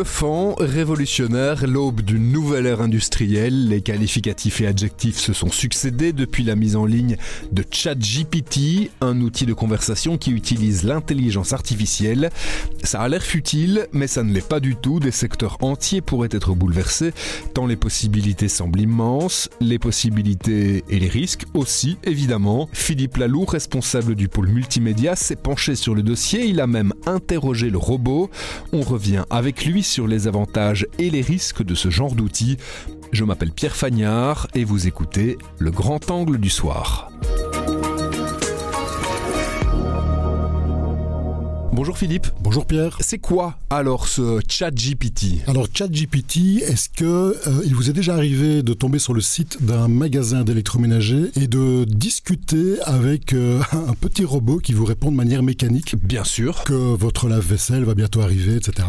Bluffant, révolutionnaire, l'aube d'une nouvelle ère industrielle, les qualificatifs et adjectifs se sont succédés depuis la mise en ligne de ChatGPT, un outil de conversation qui utilise l'intelligence artificielle. Ça a l'air futile, mais ça ne l'est pas du tout. Des secteurs entiers pourraient être bouleversés, tant les possibilités semblent immenses, les possibilités et les risques aussi, évidemment. Philippe Lalou, responsable du pôle multimédia, s'est penché sur le dossier, il a même interrogé le robot. On revient avec lui sur les avantages et les risques de ce genre d'outils. Je m'appelle Pierre Fagnard et vous écoutez Le Grand Angle du Soir. Bonjour Philippe. Bonjour Pierre. C'est quoi alors ce ChatGPT? Alors ChatGPT, est-ce que euh, il vous est déjà arrivé de tomber sur le site d'un magasin d'électroménager et de discuter avec euh, un petit robot qui vous répond de manière mécanique Bien sûr. Que votre lave-vaisselle va bientôt arriver, etc.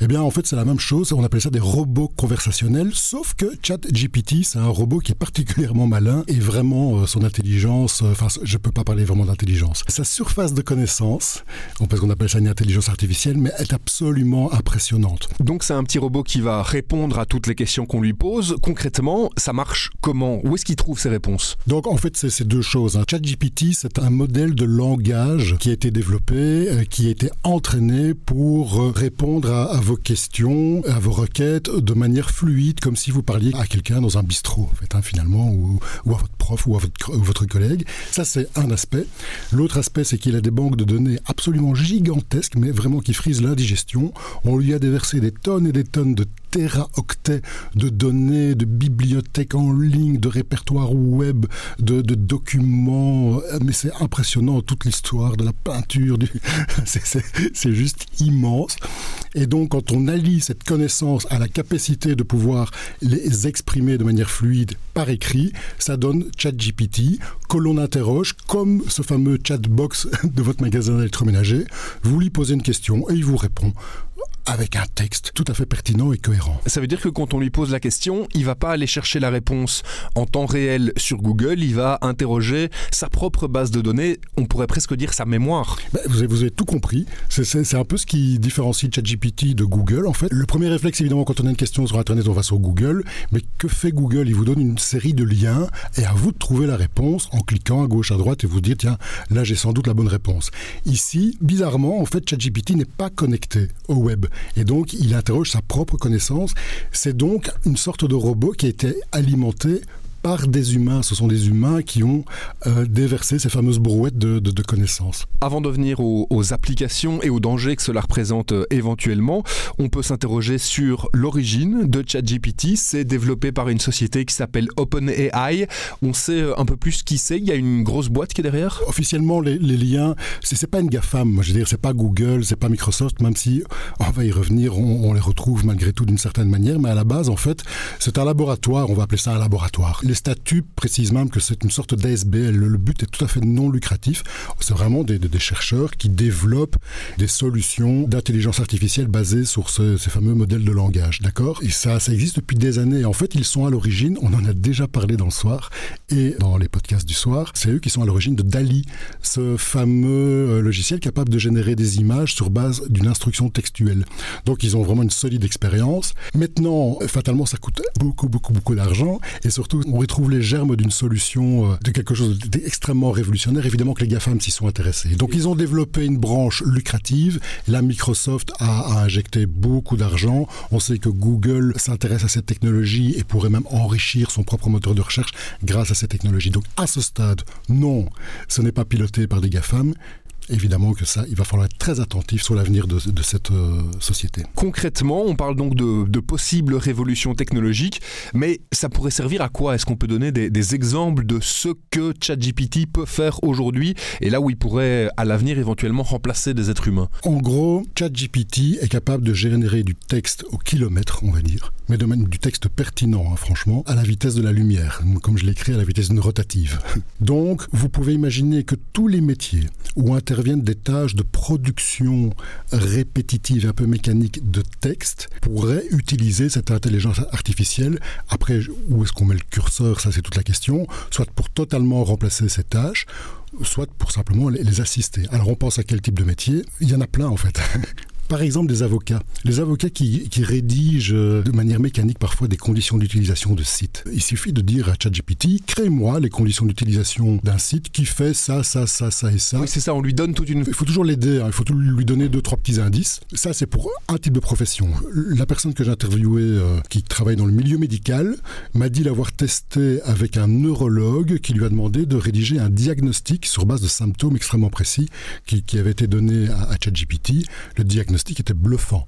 Eh bien en fait c'est la même chose, on appelle ça des robots conversationnels, sauf que ChatGPT c'est un robot qui est particulièrement malin et vraiment euh, son intelligence, enfin je peux pas parler vraiment d'intelligence. Sa surface de connaissance, parce qu'on appelle une intelligence artificielle, mais est absolument impressionnante. Donc c'est un petit robot qui va répondre à toutes les questions qu'on lui pose. Concrètement, ça marche comment? Où est-ce qu'il trouve ces réponses? Donc en fait, c'est ces deux choses. Hein. ChatGPT, c'est un modèle de langage qui a été développé, euh, qui a été entraîné pour euh, répondre à, vos questions, à vos requêtes de manière fluide, comme si vous parliez à quelqu'un dans un bistrot, en fait, hein, finalement, ou, ou, à votre prof ou à votre, ou votre collègue. Ça, c'est un aspect. L'autre aspect, c'est qu'il a des banques de données absolument mais vraiment qui frise l'indigestion. On lui a déversé des tonnes et des tonnes de téraoctets de données, de bibliothèques en ligne, de répertoires web, de, documents. Mais c'est impressionnant toute l'histoire de la peinture. C'est juste immense. Et donc, quand on allie cette connaissance à la capacité de pouvoir les exprimer de manière fluide par écrit, ça donne ChatGPT que l'on interroge comme ce fameux chatbox de votre magasin d'électroménager. Vous lui posez une question et il vous répond avec un texte tout à fait pertinent et cohérent. Ça veut dire que quand on lui pose la question, il va pas aller chercher la réponse en temps réel sur Google, il va interroger sa propre base de données, on pourrait presque dire sa mémoire. Ben, vous, avez, vous, avez, tout compris, c'est un peu ce qui différencie ChatGPT de Google en fait. Le premier réflexe évidemment quand on a une question sur Internet, on va sur Google, mais que fait Google? Il vous donne une série de liens et à vous de trouver la réponse en cliquant à gauche, à droite et vous dire tiens, là j'ai sans doute la bonne réponse. Ici, bizarrement, en fait, ChatGPT n'est pas connecté au web. Et donc, il interroge sa propre connaissance. C'est donc une sorte de robot qui a été alimenté par des humains. Ce sont des humains qui ont euh, déversé ces fameuses brouettes de, connaissances. Avant de venir aux, applications et aux dangers que cela représente euh, éventuellement, on peut s'interroger sur l'origine de ChatGPT. C'est développé par une société qui s'appelle OpenAI. On sait euh, un peu plus qui c'est. Il y a une grosse boîte qui est derrière. Officiellement, les, liens, c'est pas une GAFAM. Je veux dire, c'est pas Google, c'est pas Microsoft, même si on va y revenir, on, on les retrouve malgré tout d'une certaine manière. Mais à la base, en fait, c'est un laboratoire. On va appeler ça un laboratoire les statuts précisent même que c'est une sorte d'ASBL. Le but est tout à fait non lucratif. C'est vraiment des, chercheurs qui développent des solutions d'intelligence artificielle basées sur ces fameux modèles de langage. D'accord? Et ça, ça existe depuis des années. En fait, ils sont à l'origine, on en a déjà parlé dans le soir et dans les podcasts du soir, c'est eux qui sont à l'origine de DALI, ce fameux euh, logiciel capable de générer des images sur base d'une instruction textuelle. Donc, ils ont vraiment une solide expérience. Maintenant, fatalement, ça coûte beaucoup, beaucoup, beaucoup d'argent et surtout, on trouve les germes d'une solution, euh, de quelque chose d'extrêmement révolutionnaire. Évidemment que les GAFAM s'y sont intéressés. Donc ils ont développé une branche lucrative. Là, Microsoft a, injecté beaucoup d'argent. On sait que Google s'intéresse à cette technologie et pourrait même enrichir son propre moteur de recherche grâce à cette technologie. Donc à ce stade, non, ce n'est pas piloté par des GAFAM, évidemment que ça, il va falloir être très attentif sur l'avenir de, cette euh, société. Concrètement, on parle donc de, possibles révolutions technologiques, mais ça pourrait servir à quoi? Est-ce qu'on peut donner des, exemples de ce que ChatGPT peut faire aujourd'hui et là où il pourrait à l'avenir éventuellement remplacer des êtres humains? En gros, ChatGPT est capable de générer du texte au kilomètre, on va dire, mais de même du texte pertinent, hein, franchement, à la vitesse de la lumière, comme je l'écris à la vitesse d'une rotative. Donc, vous pouvez imaginer que tous les métiers où Internet des tâches de production répétitive, un peu mécanique de texte, pourraient utiliser cette intelligence artificielle. Après, où est-ce qu'on met le curseur? Ça, c'est toute la question. Soit pour totalement remplacer ces tâches, soit pour simplement les assister. Alors on pense à quel type de métier? Il y en a plein en fait. Par exemple, des avocats. Les avocats qui, rédigent euh, de manière mécanique parfois des conditions d'utilisation de sites. Il suffit de dire à ChatGPT, crée-moi les conditions d'utilisation d'un site qui fait ça, ça, ça, ça et ça. Oui, c'est ça, on lui donne toute une... Il faut toujours l'aider, hein. il faut lui donner deux, trois petits indices. Ça, c'est pour un type de profession. La personne que j'ai interviewée, euh, qui travaille dans le milieu médical, m'a dit l'avoir testé avec un neurologue qui lui a demandé de rédiger un diagnostic sur base de symptômes extrêmement précis qui, avait été donné à, à ChatGPT. Le diagnostic qui était bluffant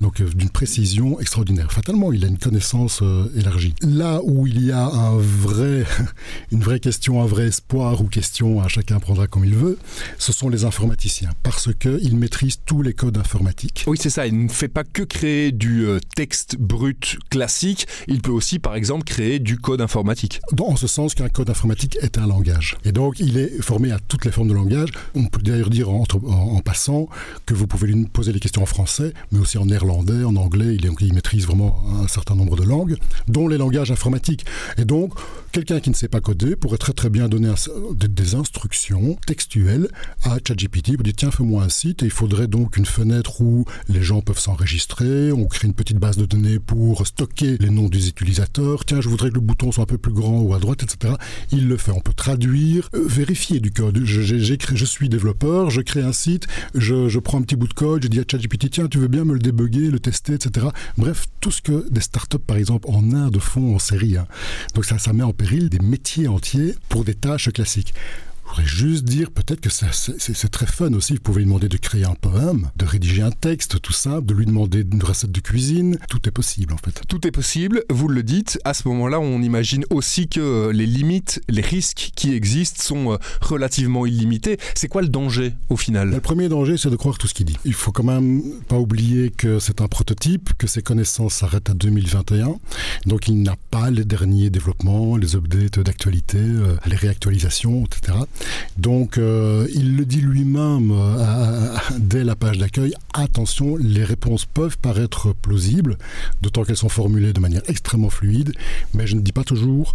donc euh, d'une précision extraordinaire. Fatalement, il a une connaissance euh, élargie. Là où il y a un vrai, une vraie question, un vrai espoir ou question, à chacun prendra comme il veut, ce sont les informaticiens, parce qu'ils maîtrisent tous les codes informatiques. Oui, c'est ça, il ne fait pas que créer du euh, texte brut classique, il peut aussi, par exemple, créer du code informatique. Dans ce sens qu'un code informatique est un langage. Et donc, il est formé à toutes les formes de langage. On peut d'ailleurs dire en, en passant que vous pouvez lui poser les questions en français, mais aussi en néerlandais en anglais, il, maîtrise vraiment un certain nombre de langues, dont les langages informatiques. Et donc, quelqu'un qui ne sait pas coder pourrait très très bien donner des, instructions textuelles à ChatGPT pour dire tiens, fais-moi un site et il faudrait donc une fenêtre où les gens peuvent s'enregistrer, on crée une petite base de données pour stocker les noms des utilisateurs, tiens, je voudrais que le bouton soit un peu plus grand ou à droite, etc. Il le fait. On peut traduire, euh, vérifier du code. Je, je, suis développeur, je crée un site, je, je prends un petit bout de code, je dis à ChatGPT tiens, tu veux bien me le débugger le tester, etc. Bref, tout ce que des startups, par exemple, en Inde font en série. Hein. Donc ça, ça met en péril des métiers entiers pour des tâches classiques. Je voudrais juste dire peut-être que c'est très fun aussi. Vous pouvez lui demander de créer un poème, de rédiger un texte tout simple, de lui demander une recette de cuisine. Tout est possible en fait. Tout est possible, vous le dites. À ce moment-là, on imagine aussi que les limites, les risques qui existent sont euh, relativement illimités. C'est quoi le danger au final? Le premier danger, c'est de croire tout ce qu'il dit. Il faut quand même pas oublier que c'est un prototype, que ses connaissances s'arrêtent à 2021. Donc il n'a pas les derniers développements, les updates d'actualité, euh, les réactualisations, etc. Donc, euh, il le dit lui-même euh, dès la page d'accueil, attention, les réponses peuvent paraître plausibles, d'autant qu'elles sont formulées de manière extrêmement fluide, mais je ne dis pas toujours,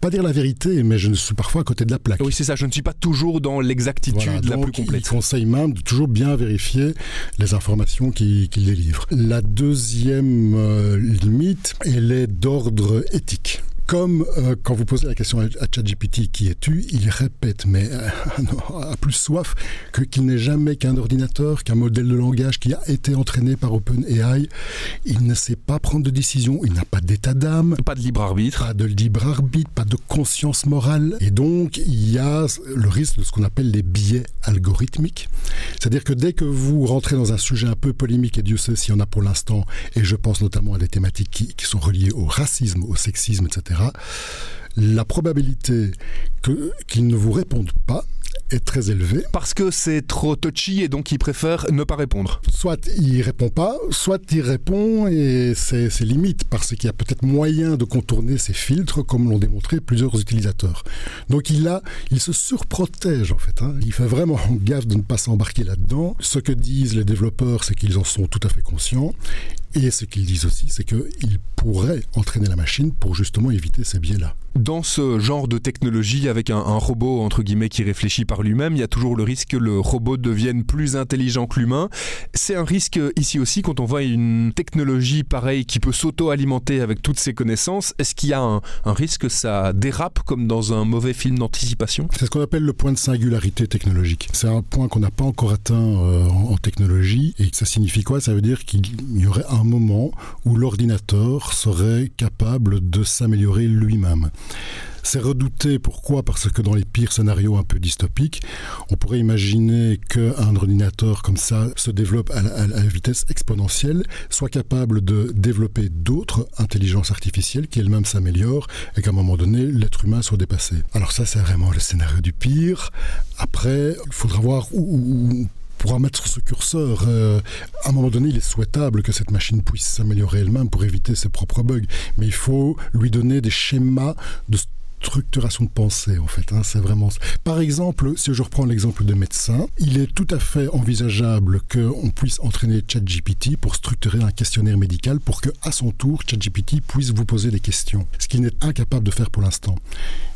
pas dire la vérité, mais je ne suis parfois à côté de la plaque. Oui, c'est ça, je ne suis pas toujours dans l'exactitude la plus complète. Il conseille même de toujours bien vérifier les informations qu'il délivre. La deuxième euh, limite, elle est d'ordre éthique comme euh, quand vous posez la question à, ChatGPT qui es-tu, il répète, mais euh, a plus soif que qu'il n'est jamais qu'un ordinateur, qu'un modèle de langage qui a été entraîné par OpenAI. Il ne sait pas prendre de décision, il n'a pas d'état d'âme, pas de libre arbitre, pas de libre arbitre, pas de conscience morale, et donc il y a le risque de ce qu'on appelle les biais algorithmiques. C'est-à-dire que dès que vous rentrez dans un sujet un peu polémique, et Dieu sait s'il y en a pour l'instant, et je pense notamment à des thématiques qui, qui sont reliées au racisme, au sexisme, etc la probabilité qu'ils ne vous répondent pas est très élevée. Parce que c'est trop touchy et donc il préfère ne pas répondre. Soit il répond pas, soit il répond et c'est limite parce qu'il y a peut-être moyen de contourner ces filtres comme l'ont démontré plusieurs utilisateurs. Donc il a, il se surprotège en fait. Hein. Il fait vraiment gaffe de ne pas s'embarquer là-dedans. Ce que disent les développeurs, c'est qu'ils en sont tout à fait conscients. Et ce qu'ils disent aussi, c'est qu'ils pourraient entraîner la machine pour justement éviter ces biais-là. Dans ce genre de technologie, avec un, un, robot entre guillemets qui réfléchit par lui-même, il y a toujours le risque que le robot devienne plus intelligent que l'humain. C'est un risque ici aussi quand on voit une technologie pareille qui peut s'auto-alimenter avec toutes ses connaissances. Est-ce qu'il y a un, un, risque que ça dérape comme dans un mauvais film d'anticipation? C'est ce qu'on appelle le point de singularité technologique. C'est un point qu'on n'a pas encore atteint euh, en, en, technologie. Et ça signifie quoi? Ça veut dire qu'il y aurait un moment où l'ordinateur serait capable de s'améliorer lui-même. C'est redouté, pourquoi? Parce que dans les pires scénarios un peu dystopiques, on pourrait imaginer qu'un ordinateur comme ça se développe à la, vitesse exponentielle, soit capable de développer d'autres intelligences artificielles qui elles-mêmes s'améliorent et qu'à un moment donné, l'être humain soit dépassé. Alors ça, c'est vraiment le scénario du pire. Après, il faudra voir où, pourra mettre ce curseur. Euh, à un moment donné, il est souhaitable que cette machine puisse s'améliorer elle-même pour éviter ses propres bugs. Mais il faut lui donner des schémas de structuration de pensée, en fait. Hein, c'est vraiment. Par exemple, si je reprends l'exemple de médecin, il est tout à fait envisageable qu'on puisse entraîner ChatGPT pour structurer un questionnaire médical pour que, à son tour, ChatGPT puisse vous poser des questions, ce qu'il n'est incapable de faire pour l'instant.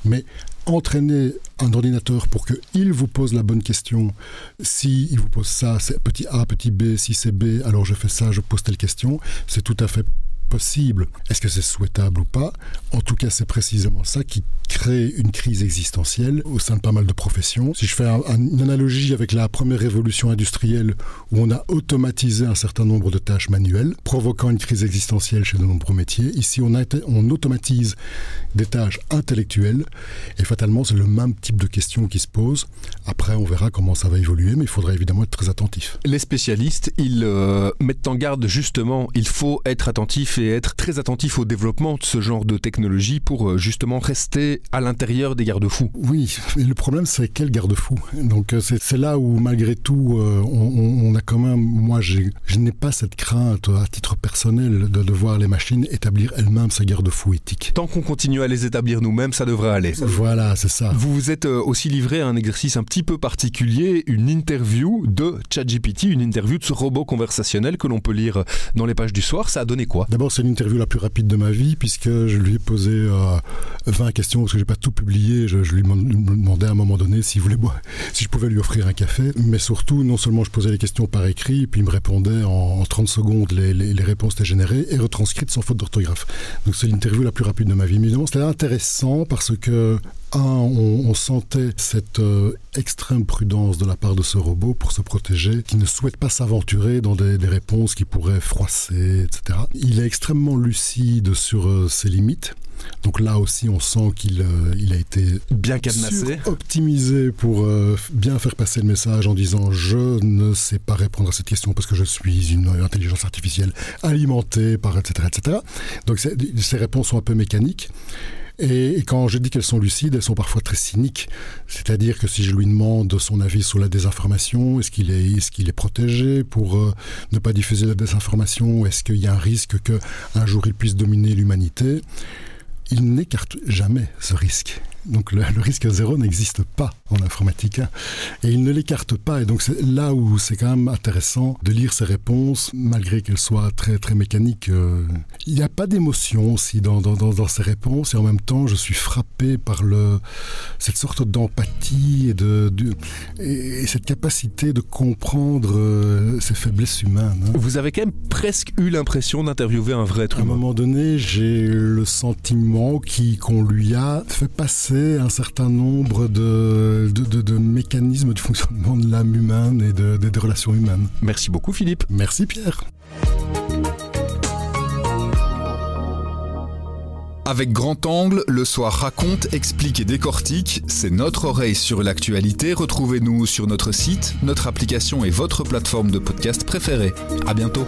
Mais entraîner un ordinateur pour qu'il vous pose la bonne question. Si il vous pose ça, c'est petit A, petit B, si c'est B, alors je fais ça, je pose telle question. C'est tout à fait Est-ce que c'est souhaitable ou pas? En tout cas, c'est précisément ça qui crée une crise existentielle au sein de pas mal de professions. Si je fais une analogie avec la première révolution industrielle où on a automatisé un certain nombre de tâches manuelles, provoquant une crise existentielle chez de nombreux métiers, ici on, automatise des tâches intellectuelles et fatalement c'est le même type de questions qui se posent. Après, on verra comment ça va évoluer, mais il faudra évidemment être très attentif. Les spécialistes, ils euh, mettent en garde justement, il faut être attentif être très attentif au développement de ce genre de technologie pour euh, justement rester à l'intérieur des garde-fous. Oui, mais le problème c'est quel garde-fou? Donc euh, c'est là où malgré tout euh, on, a quand même, moi je n'ai pas cette crainte à titre personnel de, voir les machines établir elles-mêmes ces garde-fous éthiques. Tant qu'on continue à les établir nous-mêmes, ça devrait aller. Voilà, c'est ça. Vous vous êtes aussi livré à un exercice un petit peu particulier, une interview de ChatGPT, une interview de ce robot conversationnel que l'on peut lire dans les pages du soir. Ça a donné quoi? D'abord c'est l'interview la plus rapide de ma vie puisque je lui ai posé 20 euh, questions parce que j'ai pas tout publié. Je, lui demandais à un moment donné si, je pouvais lui offrir un café. Mais surtout, non seulement je posais les questions par écrit, puis il me répondait en, 30 secondes, les, réponses étaient générées et retranscrites sans faute d'orthographe. Donc c'est l'interview la plus rapide de ma vie. Mais c'était intéressant parce que un, on, sentait cette euh, extrême prudence de la part de ce robot pour se protéger, qui ne souhaite pas s'aventurer dans des, réponses qui pourraient froisser, etc. Il est extrêmement lucide sur euh, ses limites. Donc là aussi, on sent qu'il euh, il a été bien cadenassé, optimisé pour bien faire passer le message en disant je ne sais pas répondre à cette question parce que je suis une intelligence artificielle alimentée par etc etc. Donc ces réponses sont un peu mécaniques. Et, quand je dis qu'elles sont lucides, elles sont parfois très cyniques. C'est-à-dire que si je lui demande son avis sur la désinformation, est-ce qu'il est, est, qu'il est protégé pour euh, ne pas diffuser la désinformation Est-ce qu'il y a un risque qu'un jour il puisse dominer l'humanité? Il n'écarte jamais ce risque. Donc le, risque zéro n'existe pas en informatique hein. et il ne l'écarte pas. Et donc c'est là où c'est quand même intéressant de lire ces réponses, malgré qu'elles soient très très mécaniques. Euh. il n'y a pas d'émotion aussi dans, dans, dans, ces réponses et en même temps je suis frappé par le, cette sorte d'empathie et, de, et, cette capacité de comprendre euh, ces faiblesses humaines. Hein. Vous avez quand même presque eu l'impression d'interviewer un vrai être humain. À un moment donné, j'ai le sentiment qu'on lui a fait passer un certain nombre de, de, mécanismes de fonctionnement de l'âme humaine et de, des relations humaines. Merci beaucoup Philippe. Merci Pierre. Avec Grand Angle, le soir raconte, explique et décortique. C'est notre oreille sur l'actualité. Retrouvez-nous sur notre site, notre application et votre plateforme de podcast préférée. À bientôt.